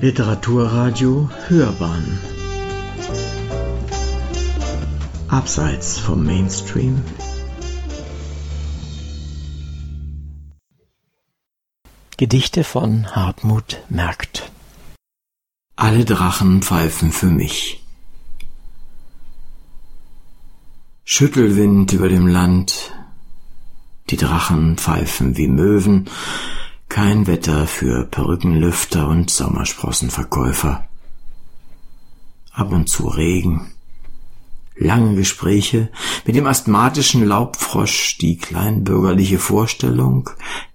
Literaturradio Hörbahn. Abseits vom Mainstream. Gedichte von Hartmut Merkt. Alle Drachen pfeifen für mich. Schüttelwind über dem Land, die Drachen pfeifen wie Möwen, kein Wetter für Perückenlüfter und Sommersprossenverkäufer. Ab und zu Regen. Lange Gespräche mit dem asthmatischen Laubfrosch, die kleinbürgerliche Vorstellung,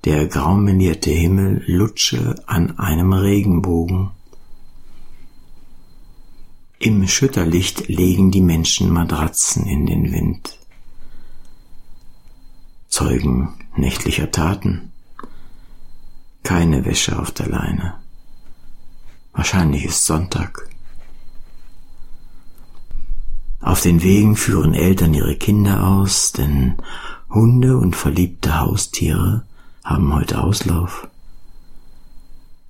der graumelierte Himmel lutsche an einem Regenbogen. Im Schütterlicht legen die Menschen Matratzen in den Wind. Zeugen nächtlicher Taten. Keine Wäsche auf der Leine. Wahrscheinlich ist Sonntag. Auf den Wegen führen Eltern ihre Kinder aus, denn Hunde und verliebte Haustiere haben heute Auslauf.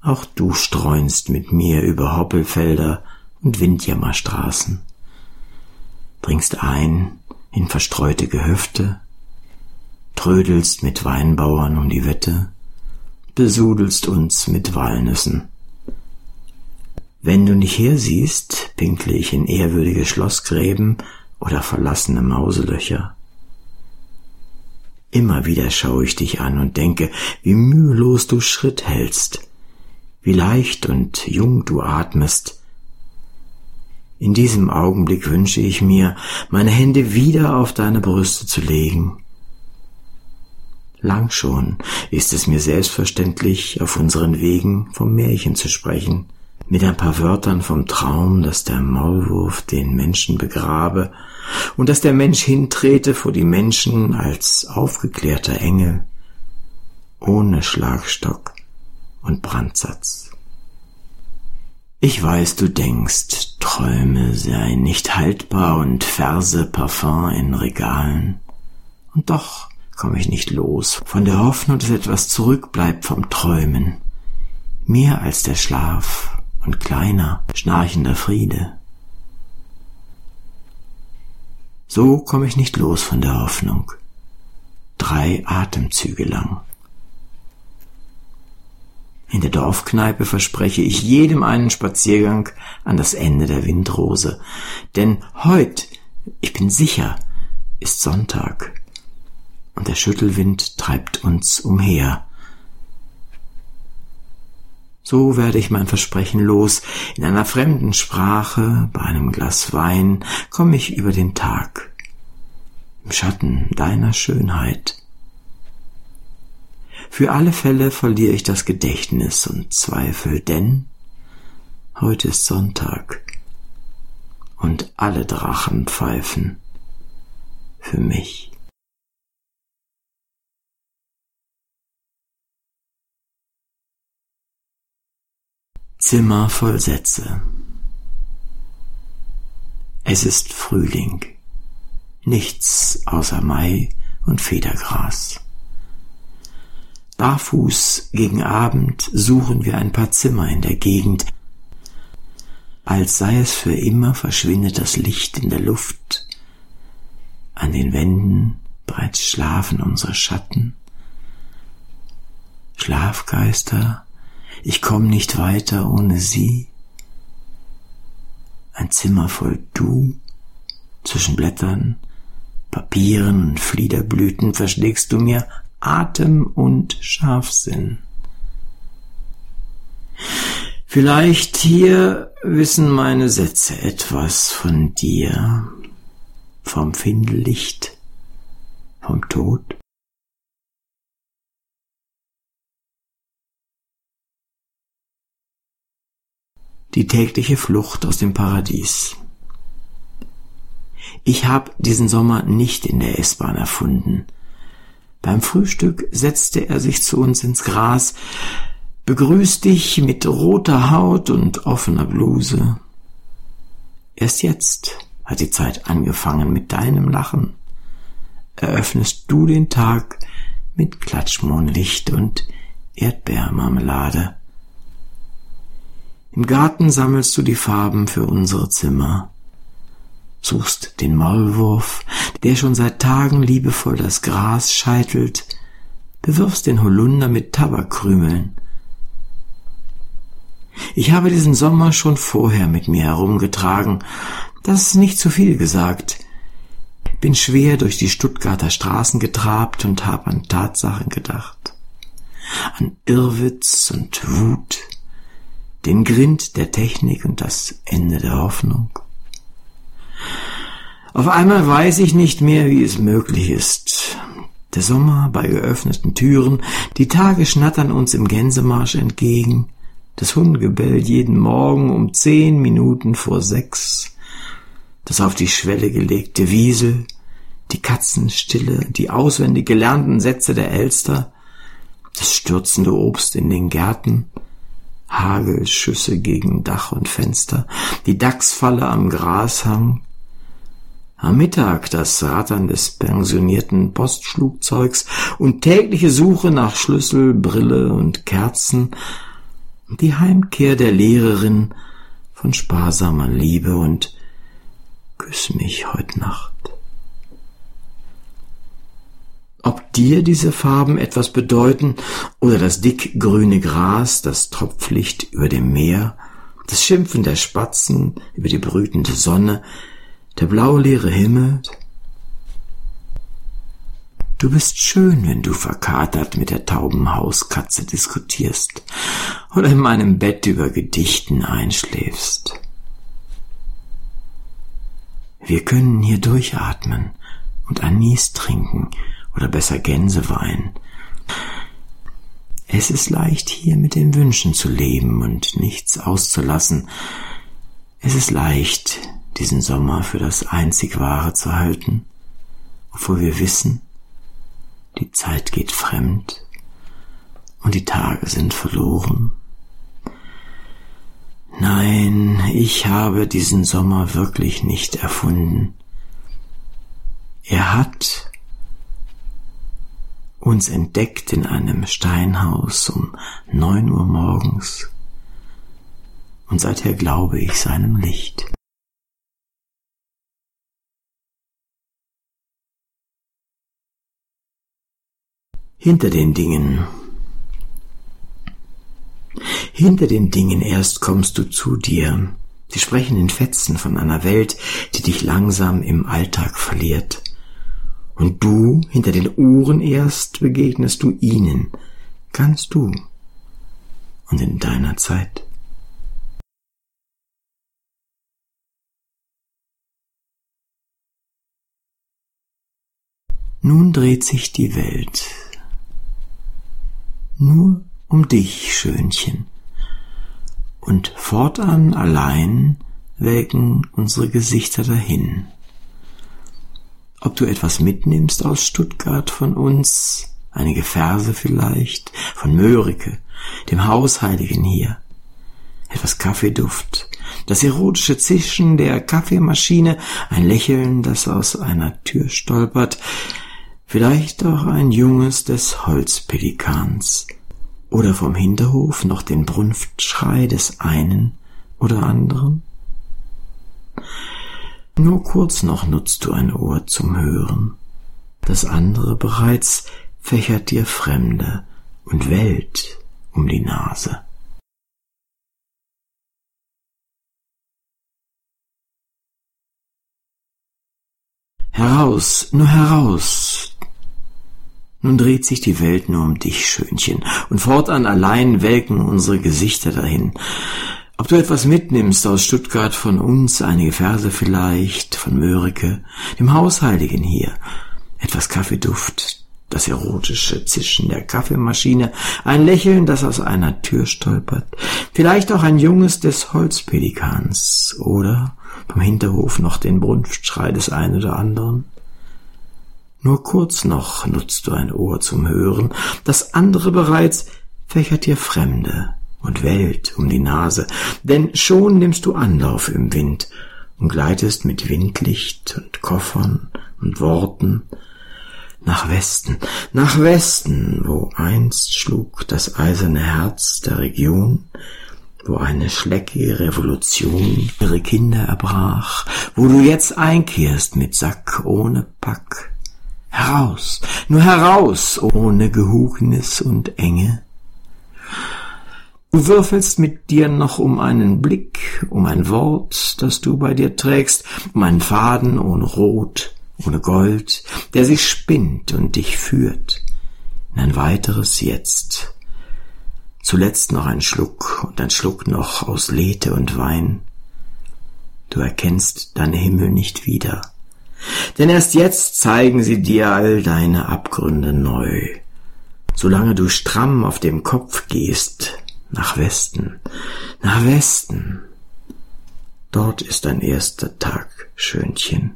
Auch du streunst mit mir über Hoppelfelder und Windjammerstraßen, dringst ein in verstreute Gehöfte, trödelst mit Weinbauern um die Wette, besudelst uns mit Walnüssen. Wenn du nicht hersiehst, pinkle ich in ehrwürdige Schlossgräben oder verlassene Mauselöcher. Immer wieder schaue ich dich an und denke, wie mühelos du Schritt hältst, wie leicht und jung du atmest. In diesem Augenblick wünsche ich mir, meine Hände wieder auf deine Brüste zu legen Lang schon ist es mir selbstverständlich, auf unseren Wegen vom Märchen zu sprechen, mit ein paar Wörtern vom Traum, dass der Maulwurf den Menschen begrabe und dass der Mensch hintrete vor die Menschen als aufgeklärter Engel, ohne Schlagstock und Brandsatz. Ich weiß, du denkst, Träume seien nicht haltbar und Verse Parfum in Regalen. Und doch komme ich nicht los. Von der Hoffnung, dass etwas zurückbleibt vom Träumen, mehr als der Schlaf und kleiner, schnarchender Friede. So komme ich nicht los von der Hoffnung, drei Atemzüge lang. In der Dorfkneipe verspreche ich jedem einen Spaziergang an das Ende der Windrose, denn heut, ich bin sicher, ist Sonntag der Schüttelwind treibt uns umher. So werde ich mein Versprechen los. In einer fremden Sprache, bei einem Glas Wein, komme ich über den Tag. Im Schatten deiner Schönheit. Für alle Fälle verliere ich das Gedächtnis und Zweifel, denn heute ist Sonntag und alle Drachen pfeifen für mich. Zimmer voll Sätze. Es ist Frühling, nichts außer Mai und Federgras. Barfuß gegen Abend suchen wir ein paar Zimmer in der Gegend, als sei es für immer verschwindet das Licht in der Luft, an den Wänden bereits schlafen unsere Schatten, Schlafgeister ich komm nicht weiter ohne sie. Ein Zimmer voll Du, zwischen Blättern, Papieren und Fliederblüten verschlägst du mir Atem und Scharfsinn. Vielleicht hier wissen meine Sätze etwas von dir, vom Findellicht, vom Tod. Die tägliche Flucht aus dem Paradies. Ich habe diesen Sommer nicht in der S-Bahn erfunden. Beim Frühstück setzte er sich zu uns ins Gras, begrüßt dich mit roter Haut und offener Bluse. Erst jetzt hat die Zeit angefangen mit deinem Lachen. Eröffnest du den Tag mit Klatschmohnlicht und Erdbeermarmelade. Im Garten sammelst du die Farben für unsere Zimmer, suchst den Maulwurf, der schon seit Tagen liebevoll das Gras scheitelt, bewirfst den Holunder mit Tabakkrümeln. Ich habe diesen Sommer schon vorher mit mir herumgetragen, das ist nicht zu viel gesagt, bin schwer durch die Stuttgarter Straßen getrabt und habe an Tatsachen gedacht, an Irrwitz und Wut, den Grind der Technik und das Ende der Hoffnung. Auf einmal weiß ich nicht mehr, wie es möglich ist. Der Sommer bei geöffneten Türen, die Tage schnattern uns im Gänsemarsch entgegen, das Hundegebell jeden Morgen um zehn Minuten vor sechs, das auf die Schwelle gelegte Wiesel, die Katzenstille, die auswendig gelernten Sätze der Elster, das stürzende Obst in den Gärten, Hagelschüsse gegen Dach und Fenster, die Dachsfalle am Grashang, am Mittag das Rattern des pensionierten Postschlugzeugs und tägliche Suche nach Schlüssel, Brille und Kerzen die Heimkehr der Lehrerin von sparsamer Liebe und Küss mich heut Nacht. Ob dir diese Farben etwas bedeuten oder das dickgrüne Gras, das Tropflicht über dem Meer, das Schimpfen der Spatzen über die brütende Sonne, der blauleere Himmel. Du bist schön, wenn du verkatert mit der tauben Hauskatze diskutierst oder in meinem Bett über Gedichten einschläfst. Wir können hier durchatmen und Anis trinken oder besser Gänsewein. Es ist leicht, hier mit den Wünschen zu leben und nichts auszulassen. Es ist leicht, diesen Sommer für das einzig Wahre zu halten, obwohl wir wissen, die Zeit geht fremd und die Tage sind verloren. Nein, ich habe diesen Sommer wirklich nicht erfunden. Er hat uns entdeckt in einem Steinhaus um neun Uhr morgens, und seither glaube ich seinem Licht. Hinter den Dingen. Hinter den Dingen erst kommst du zu dir. Sie sprechen in Fetzen von einer Welt, die dich langsam im Alltag verliert. Und du, hinter den Uhren erst, begegnest du ihnen, ganz du und in deiner Zeit. Nun dreht sich die Welt. Nur um dich, Schönchen. Und fortan allein welken unsere Gesichter dahin ob du etwas mitnimmst aus Stuttgart von uns, einige Verse vielleicht, von Mörike, dem Hausheiligen hier, etwas Kaffeeduft, das erotische Zischen der Kaffeemaschine, ein Lächeln, das aus einer Tür stolpert, vielleicht auch ein Junges des Holzpelikans, oder vom Hinterhof noch den Brunftschrei des einen oder anderen? Nur kurz noch nutzt du ein Ohr zum Hören. Das andere bereits fächert dir Fremde und Welt um die Nase. Heraus, nur heraus. Nun dreht sich die Welt nur um dich, Schönchen, und fortan allein welken unsere Gesichter dahin. Ob du etwas mitnimmst aus Stuttgart von uns, einige Verse vielleicht, von Mörike, dem Hausheiligen hier, etwas Kaffeeduft, das erotische Zischen der Kaffeemaschine, ein Lächeln, das aus einer Tür stolpert, vielleicht auch ein Junges des Holzpelikans oder vom Hinterhof noch den Brunftschrei des einen oder anderen. Nur kurz noch nutzt du ein Ohr zum Hören, das andere bereits fächert dir Fremde, und Welt um die Nase, denn schon nimmst du Anlauf im Wind und gleitest mit Windlicht und Koffern und Worten nach Westen, nach Westen, wo einst schlug das eiserne Herz der Region, wo eine schleckige Revolution ihre Kinder erbrach, wo du jetzt einkehrst mit Sack ohne Pack. Heraus, nur heraus, ohne Gehugnis und Enge. Du würfelst mit dir noch um einen Blick, um ein Wort, das du bei dir trägst, um einen Faden ohne Rot, ohne Gold, der sich spinnt und dich führt in ein weiteres Jetzt. Zuletzt noch ein Schluck und ein Schluck noch aus Lethe und Wein. Du erkennst deine Himmel nicht wieder, denn erst jetzt zeigen sie dir all deine Abgründe neu. Solange du stramm auf dem Kopf gehst, nach Westen, nach Westen, dort ist dein erster Tag, Schönchen,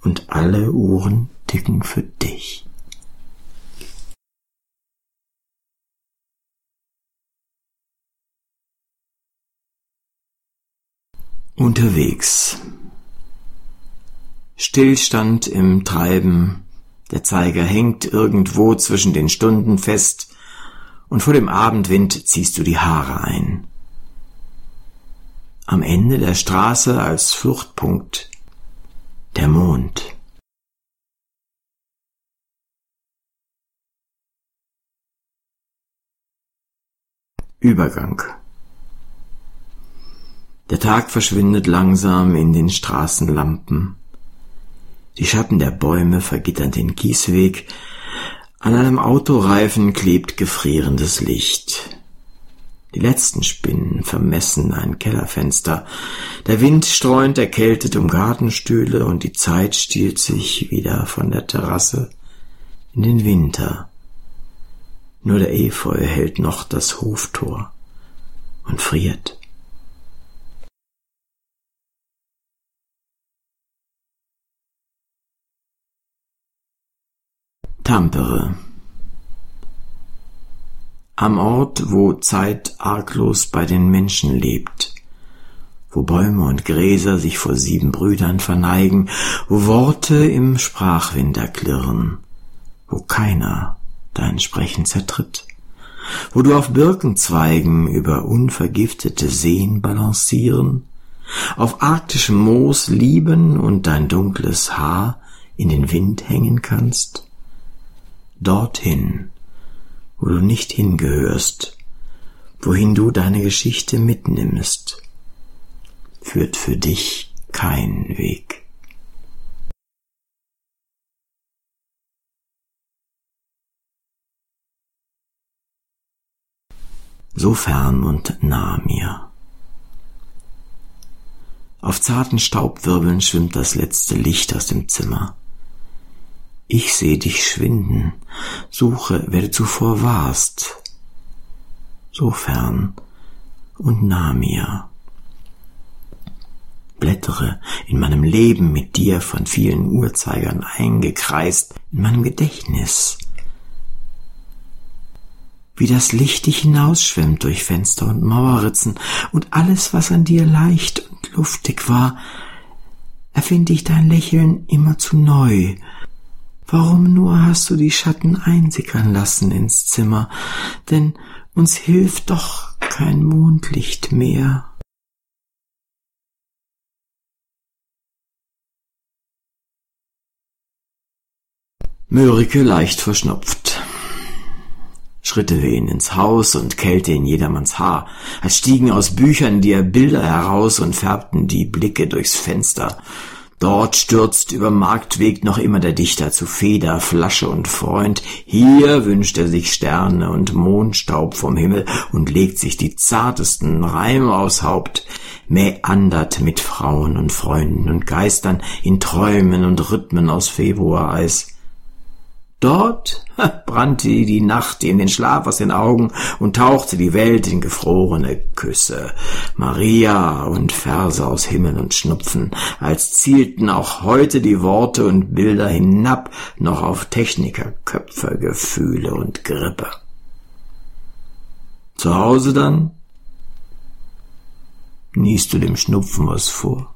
und alle Uhren ticken für dich. Unterwegs. Stillstand im Treiben, der Zeiger hängt irgendwo zwischen den Stunden fest, und vor dem Abendwind ziehst du die Haare ein. Am Ende der Straße als Fluchtpunkt der Mond. Übergang der Tag verschwindet langsam in den Straßenlampen. Die Schatten der Bäume vergittern den Kiesweg. An einem Autoreifen klebt gefrierendes Licht. Die letzten Spinnen vermessen ein Kellerfenster. Der Wind streunt erkältet um Gartenstühle und die Zeit stiehlt sich wieder von der Terrasse in den Winter. Nur der Efeu hält noch das Hoftor und friert. Tampere. Am Ort, wo Zeit arglos bei den Menschen lebt, wo Bäume und Gräser sich vor sieben Brüdern verneigen, wo Worte im Sprachwind erklirren, wo keiner dein Sprechen zertritt, wo du auf Birkenzweigen über unvergiftete Seen balancieren, auf arktischem Moos lieben und dein dunkles Haar in den Wind hängen kannst, dorthin, wo du nicht hingehörst, wohin du deine Geschichte mitnimmst, führt für dich kein Weg. So fern und nah mir. Auf zarten Staubwirbeln schwimmt das letzte Licht aus dem Zimmer. Ich seh dich schwinden, suche, wer du zuvor warst, so fern und nah mir. Blättere in meinem Leben mit dir von vielen Uhrzeigern eingekreist, in meinem Gedächtnis, wie das Licht dich hinausschwemmt durch Fenster und Mauerritzen, und alles, was an dir leicht und luftig war, erfinde ich dein Lächeln immer zu neu, Warum nur hast du die Schatten einsickern lassen ins Zimmer? Denn uns hilft doch kein Mondlicht mehr. Mörike leicht verschnupft. Schritte wehen ins Haus und Kälte in jedermanns Haar, als stiegen aus Büchern dir Bilder heraus und färbten die Blicke durchs Fenster. Dort stürzt über Marktweg noch immer der Dichter zu Feder, Flasche und Freund. Hier wünscht er sich Sterne und Mondstaub vom Himmel und legt sich die zartesten Reime aufs Haupt, mäandert mit Frauen und Freunden und Geistern in Träumen und Rhythmen aus Februareis. Dort brannte die Nacht ihm den Schlaf aus den Augen und tauchte die Welt in gefrorene Küsse. Maria und Verse aus Himmel und Schnupfen, als zielten auch heute die Worte und Bilder hinab noch auf Technikerköpfe, Gefühle und Grippe. Zu Hause dann niest du dem Schnupfen was vor.